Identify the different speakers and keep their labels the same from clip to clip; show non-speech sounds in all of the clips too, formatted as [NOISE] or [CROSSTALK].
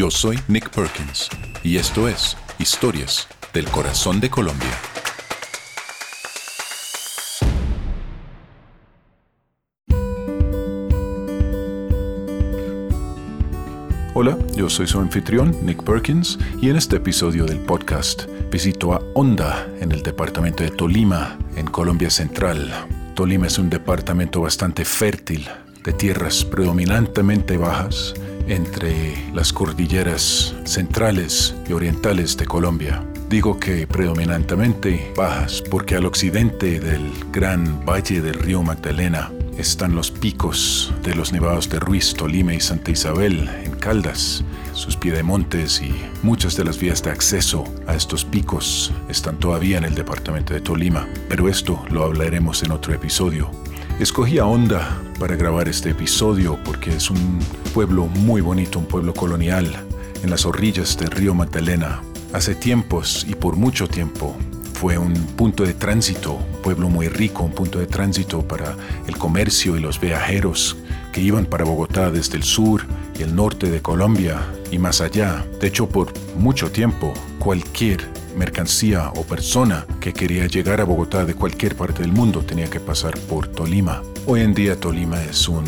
Speaker 1: Yo soy Nick Perkins y esto es Historias del Corazón de Colombia. Hola, yo soy su anfitrión, Nick Perkins, y en este episodio del podcast visito a Honda, en el departamento de Tolima, en Colombia Central. Tolima es un departamento bastante fértil, de tierras predominantemente bajas entre las cordilleras centrales y orientales de Colombia. Digo que predominantemente bajas porque al occidente del gran valle del río Magdalena están los picos de los nevados de Ruiz, Tolima y Santa Isabel en Caldas, sus piedemontes y muchas de las vías de acceso a estos picos están todavía en el departamento de Tolima, pero esto lo hablaremos en otro episodio. Escogí a Honda para grabar este episodio porque es un pueblo muy bonito, un pueblo colonial en las orillas del río Magdalena. Hace tiempos y por mucho tiempo fue un punto de tránsito, un pueblo muy rico, un punto de tránsito para el comercio y los viajeros que iban para Bogotá desde el sur y el norte de Colombia y más allá. De hecho, por mucho tiempo, cualquier mercancía o persona que quería llegar a Bogotá de cualquier parte del mundo tenía que pasar por Tolima. Hoy en día Tolima es un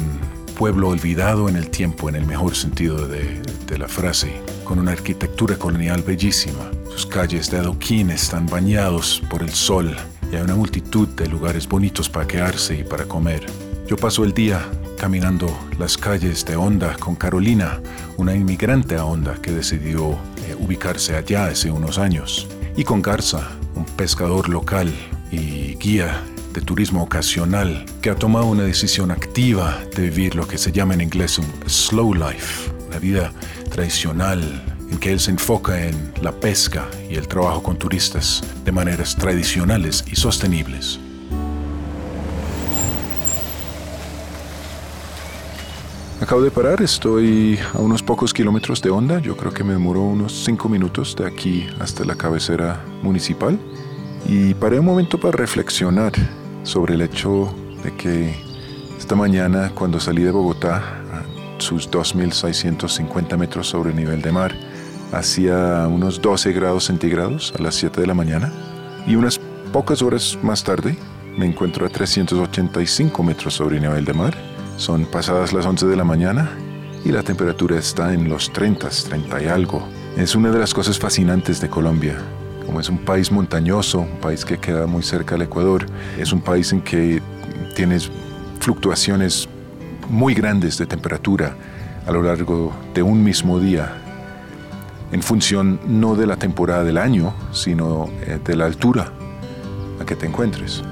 Speaker 1: pueblo olvidado en el tiempo en el mejor sentido de, la frase, con una arquitectura colonial bellísima. Sus calles de adoquín están bañados por el sol y hay una multitud de lugares bonitos para quedarse y para comer. Yo paso el día caminando las calles de Honda con Carolina, una inmigrante a Honda que decidió eh, ubicarse allá hace unos años, y con Garza, un pescador local y guía de turismo ocasional que ha tomado una decisión activa de vivir lo que se llama en inglés un slow life, una vida tradicional en que él se enfoca en la pesca y el trabajo con turistas de maneras tradicionales y sostenibles. Acabo de parar, estoy a unos pocos kilómetros de onda, yo creo que me demoró unos 5 minutos de aquí hasta la cabecera municipal. Y paré un momento para reflexionar sobre el hecho de que esta mañana cuando salí de Bogotá, a sus 2.650 metros sobre el nivel de mar, hacía unos 12 grados centígrados a las 7 de la mañana. Y unas pocas horas más tarde me encuentro a 385 metros sobre el nivel de mar son pasadas las 11 de la mañana y la temperatura está en los 30, 30 y algo. Es una de las cosas fascinantes de Colombia. Como es un país montañoso, un país que queda muy cerca del Ecuador, es un país en que tienes fluctuaciones muy grandes de temperatura a lo largo de un mismo día, en función no de la temporada del año, sino eh, de la altura a que te encuentres.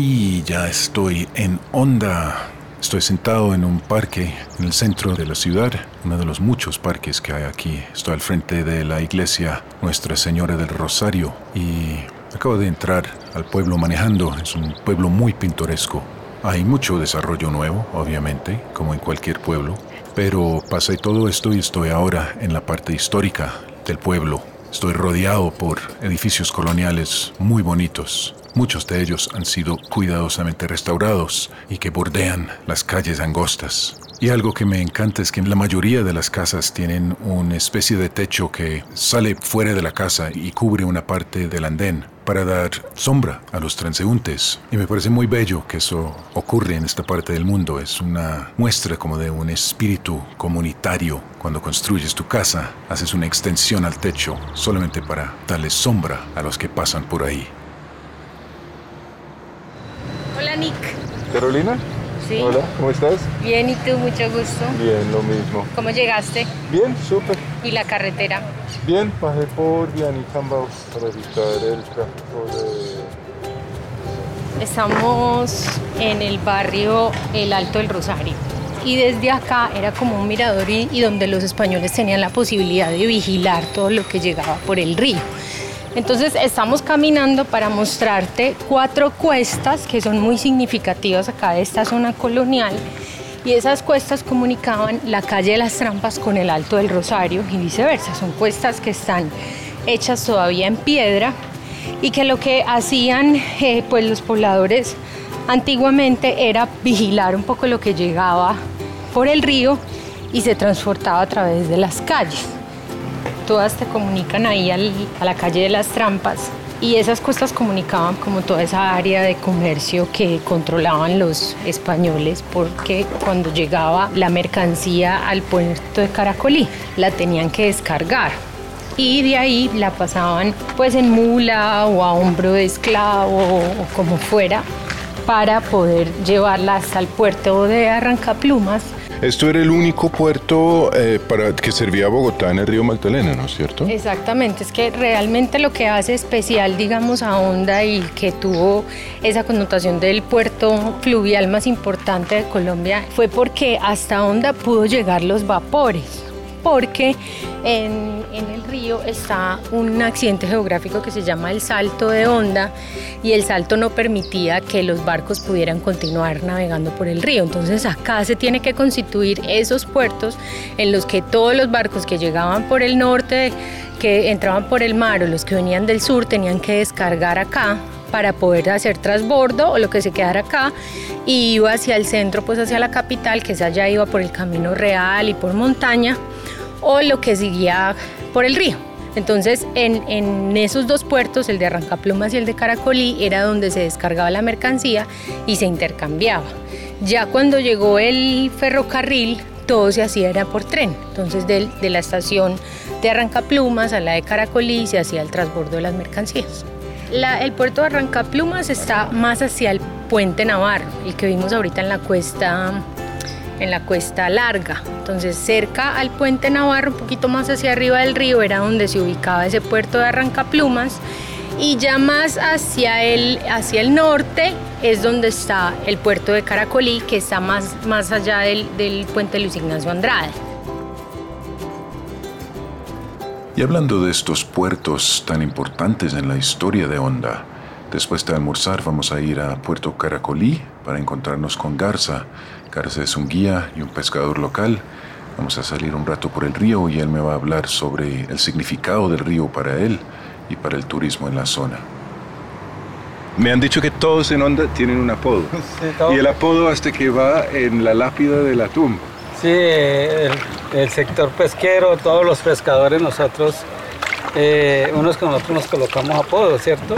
Speaker 1: Y ya estoy en Onda. Estoy sentado en un parque en el centro de la ciudad, uno de los muchos parques que hay aquí. Estoy al frente de la iglesia Nuestra Señora del Rosario y acabo de entrar al pueblo manejando. Es un pueblo muy pintoresco. Hay mucho desarrollo nuevo, obviamente, como en cualquier pueblo, pero pasé todo esto y estoy ahora en la parte histórica del pueblo. Estoy rodeado por edificios coloniales muy bonitos. Muchos de ellos han sido cuidadosamente restaurados y que bordean las calles angostas. Y algo que me encanta es que la mayoría de las casas tienen una especie de techo que sale fuera de la casa y cubre una parte del andén para dar sombra a los transeúntes. Y me parece muy bello que eso ocurre en esta parte del mundo. Es una muestra como de un espíritu comunitario. Cuando construyes tu casa, haces una extensión al techo solamente para darle sombra a los que pasan por ahí.
Speaker 2: Hola Nick.
Speaker 3: Carolina.
Speaker 2: Sí.
Speaker 3: Hola, ¿cómo estás?
Speaker 2: Bien, ¿y tú? Mucho gusto.
Speaker 3: Bien, lo mismo.
Speaker 2: ¿Cómo llegaste?
Speaker 3: Bien, súper.
Speaker 2: ¿Y la carretera?
Speaker 3: Bien, bajé por Vianicambao para evitar el tráfico de...
Speaker 2: Estamos en el barrio El Alto del Rosario. Y desde acá era como un mirador y, y donde los españoles tenían la posibilidad de vigilar todo lo que llegaba por el río. Entonces estamos caminando para mostrarte cuatro cuestas que son muy significativas acá de esta zona colonial y esas cuestas comunicaban la calle de las Trampas con el Alto del Rosario y viceversa. Son cuestas que están hechas todavía en piedra y que lo que hacían eh, pues los pobladores antiguamente era vigilar un poco lo que llegaba por el río y se transportaba a través de las calles todas te comunican ahí a la calle de las trampas y esas costas comunicaban como toda esa área de comercio que controlaban los españoles porque cuando llegaba la mercancía al puerto de Caracolí la tenían que descargar. Y de ahí la pasaban pues en mula o a hombro de esclavo o como fuera para poder llevarla hasta el puerto de Arrancaplumas
Speaker 3: Esto era el único puerto eh, para que servía a Bogotá en el río Magdalena, ¿no es cierto?
Speaker 2: Exactamente, es que realmente lo que hace especial, digamos, a Honda y que tuvo esa connotación del puerto fluvial más importante de Colombia fue porque hasta Honda pudo llegar los vapores porque en, el río está un accidente geográfico que se llama el Salto de Honda y el salto no permitía que los barcos pudieran continuar navegando por el río. Entonces acá se tiene que constituir esos puertos en los que todos los barcos que llegaban por el norte, que entraban por el mar o los que venían del sur tenían que descargar acá para poder hacer transbordo o lo que se quedara acá y iba hacia el centro, pues hacia la capital, que esa ya iba por el camino real y por montaña o lo que seguía por el río. Entonces, en, esos dos puertos, el de Arrancaplumas y el de Caracolí, era donde se descargaba la mercancía y se intercambiaba. Ya cuando llegó el ferrocarril, todo se hacía era por tren. Entonces, de, la estación de Arrancaplumas a la de Caracolí se hacía el transbordo de las mercancías. El puerto de Arrancaplumas está más hacia el puente Navarro, el que vimos ahorita en la cuesta en la cuesta larga. Entonces cerca al puente Navarro, un poquito más hacia arriba del río, era donde se ubicaba ese puerto de Arrancaplumas. Y ya más hacia el, hacia el norte es donde está el puerto de Caracolí, que está más, más allá del, del puente Luis Ignacio Andrade.
Speaker 1: Y hablando de estos puertos tan importantes en la historia de Honda, después de almorzar vamos a ir a Puerto Caracolí para encontrarnos con Garza. Garza es un guía y un pescador local. Vamos a salir un rato por el río y él me va a hablar sobre el significado del río para él y para el turismo en la zona.
Speaker 3: Me han dicho que todos en Honda tienen un apodo. [LAUGHS]
Speaker 4: Sí,
Speaker 3: y el apodo hasta que va en la lápida de la tumba.
Speaker 4: Sí, el, el, sector pesquero, todos los pescadores, nosotros, eh, unos con otros nos colocamos apodos, ¿cierto?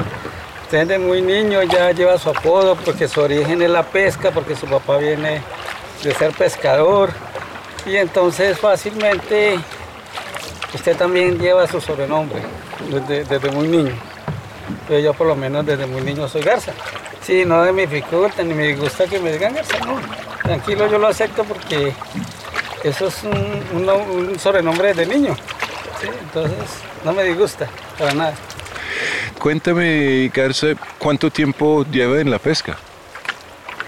Speaker 4: Desde muy niño ya lleva su apodo porque su origen es la pesca, porque su papá viene de ser pescador y entonces fácilmente usted también lleva su sobrenombre desde, desde muy niño. Pero yo por lo menos desde muy niño soy Garza. Sí, no me dificulta ni me gusta que me digan Garza, no. Tranquilo, yo lo acepto porque eso es un, un, un sobrenombre de niño. ¿sí? Entonces no me disgusta para nada.
Speaker 3: Cuéntame, Garza, ¿cuánto tiempo lleva en la pesca?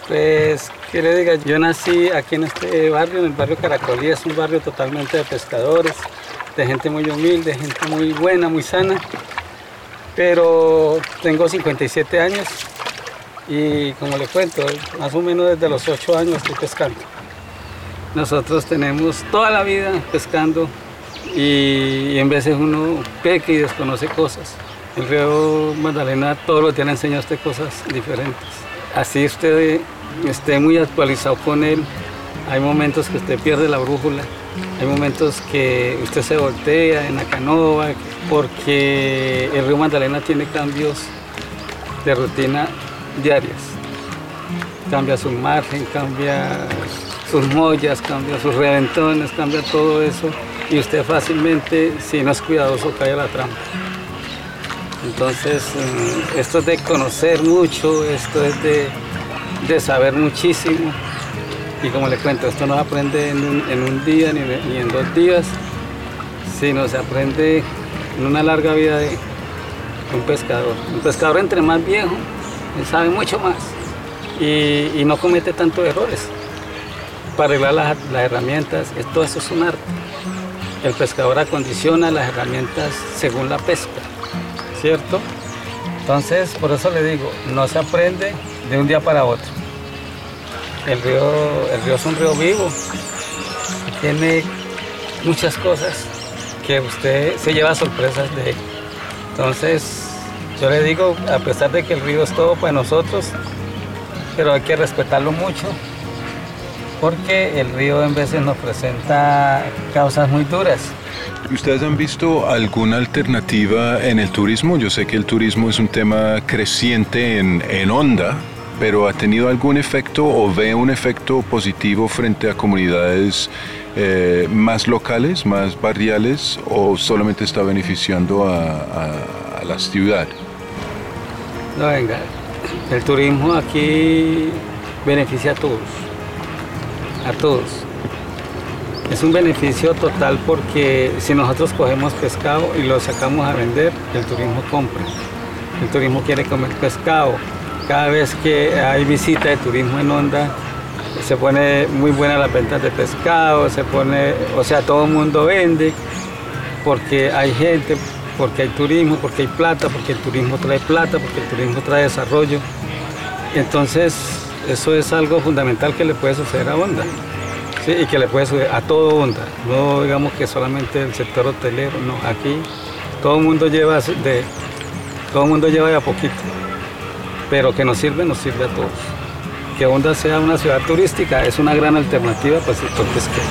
Speaker 4: Pues, ¿qué le? Yo nací aquí en este barrio, en el barrio Caracolí, es un barrio totalmente de pescadores, de gente muy humilde, gente muy buena, muy sana. Pero tengo 57 años y como le cuento, más o menos desde los 8 años estoy pescando. Nosotros tenemos toda la vida pescando y, en veces uno peca y desconoce cosas. El río Magdalena todos los días le enseña a usted cosas diferentes. Así usted esté muy actualizado con él, hay momentos que usted pierde la brújula, hay momentos que usted se voltea en la canoa, porque el río Magdalena tiene cambios de rutina diarias. Cambia su margen, cambia sus mollas, cambia sus reventones, cambia todo eso y usted fácilmente, si no es cuidadoso, cae a la trampa. Entonces, mm, esto es de conocer mucho, esto es de, de saber muchísimo. Y como le cuento, esto no se aprende en un, día ni, en dos días, sino se aprende en una larga vida de un pescador. Un pescador entre más viejo, sabe mucho más y, y no comete tantos errores. Para arreglar las, las herramientas, todo eso es un arte. El pescador acondiciona las herramientas según la pesca, ¿cierto? Entonces, por eso le digo, no se aprende de un día para otro. El río, el río es un río vivo, tiene muchas cosas que usted se lleva sorpresas de él. Entonces, yo le digo, a pesar de que el río es todo para nosotros, pero hay que respetarlo mucho, porque el río en veces nos presenta causas muy duras.
Speaker 3: ¿Ustedes han visto alguna alternativa en el turismo? Yo sé que el turismo es un tema creciente en, en onda, pero ¿ha tenido algún efecto o ve un efecto positivo frente a comunidades eh, más locales, más barriales o solamente está beneficiando a, la ciudad?
Speaker 4: No, venga, el turismo aquí beneficia a todos, a todos. Es un beneficio total porque si nosotros cogemos pescado y lo sacamos a vender, el turismo compra. El turismo quiere comer pescado, cada vez que hay visita de turismo en Onda, se pone muy buena las ventas de pescado, se pone, o sea, todo el mundo vende porque hay gente, porque hay turismo, porque hay plata, porque el turismo trae plata, porque el turismo trae desarrollo. Entonces, eso es algo fundamental que le puede suceder a Onda. y que le puede suceder a todo Onda, no digamos que solamente el sector hotelero, no, aquí todo el mundo lleva de todo el mundo lleva de a poquito pero que nos sirve, nos sirve a todos. Que Honda sea una ciudad turística es una gran alternativa para el sector pesquero.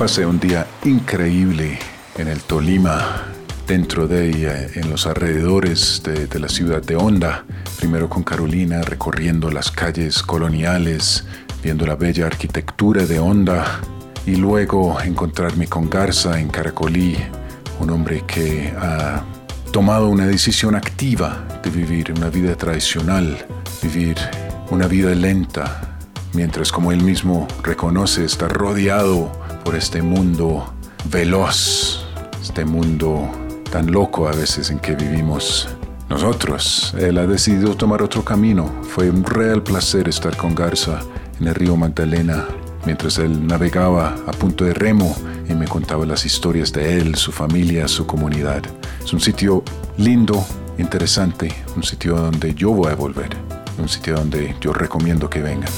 Speaker 1: Pasé un día increíble en el Tolima, dentro de ella, en los alrededores de, de, la ciudad de Honda. Primero con Carolina, recorriendo las calles coloniales, viendo la bella arquitectura de Honda. Y luego encontrarme con Garza en Caracolí, un hombre que ha tomado una decisión activa de vivir una vida tradicional, vivir una vida lenta, mientras como él mismo reconoce está rodeado por este mundo veloz, este mundo tan loco a veces en que vivimos nosotros. Él ha decidido tomar otro camino. Fue un real placer estar con Garza en el río Magdalena mientras él navegaba a punto de remo y me contaba las historias de él, su familia, su comunidad. Es un sitio lindo, interesante, un sitio donde yo voy a volver, un sitio donde yo recomiendo que vengan.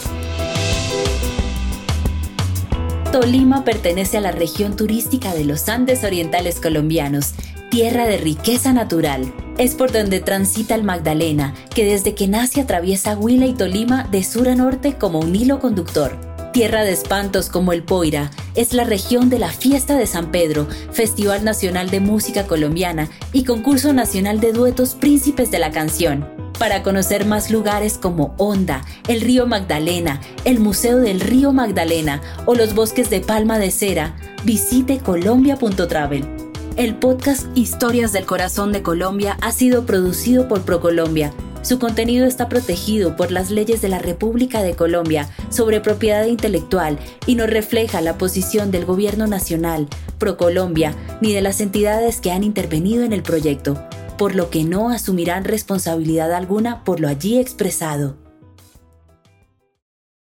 Speaker 5: Tolima pertenece a la región turística de los Andes Orientales colombianos, tierra de riqueza natural. Es por donde transita el Magdalena, que desde que nace atraviesa Huila y Tolima de sur a norte como un hilo conductor. Tierra de espantos como el Poira es la región de la Fiesta de San Pedro, Festival Nacional de Música Colombiana y Concurso Nacional de Duetos Príncipes de la Canción. Para conocer más lugares como Honda, el río Magdalena, el Museo del Río Magdalena o los bosques de Palma de Cera, visite colombia.travel. El podcast Historias del Corazón de Colombia ha sido producido por ProColombia su contenido está protegido por las leyes de la República de Colombia sobre propiedad intelectual y no refleja la posición del Gobierno Nacional, ProColombia, ni de las entidades que han intervenido en el proyecto, por lo que no asumirán responsabilidad alguna por lo allí expresado.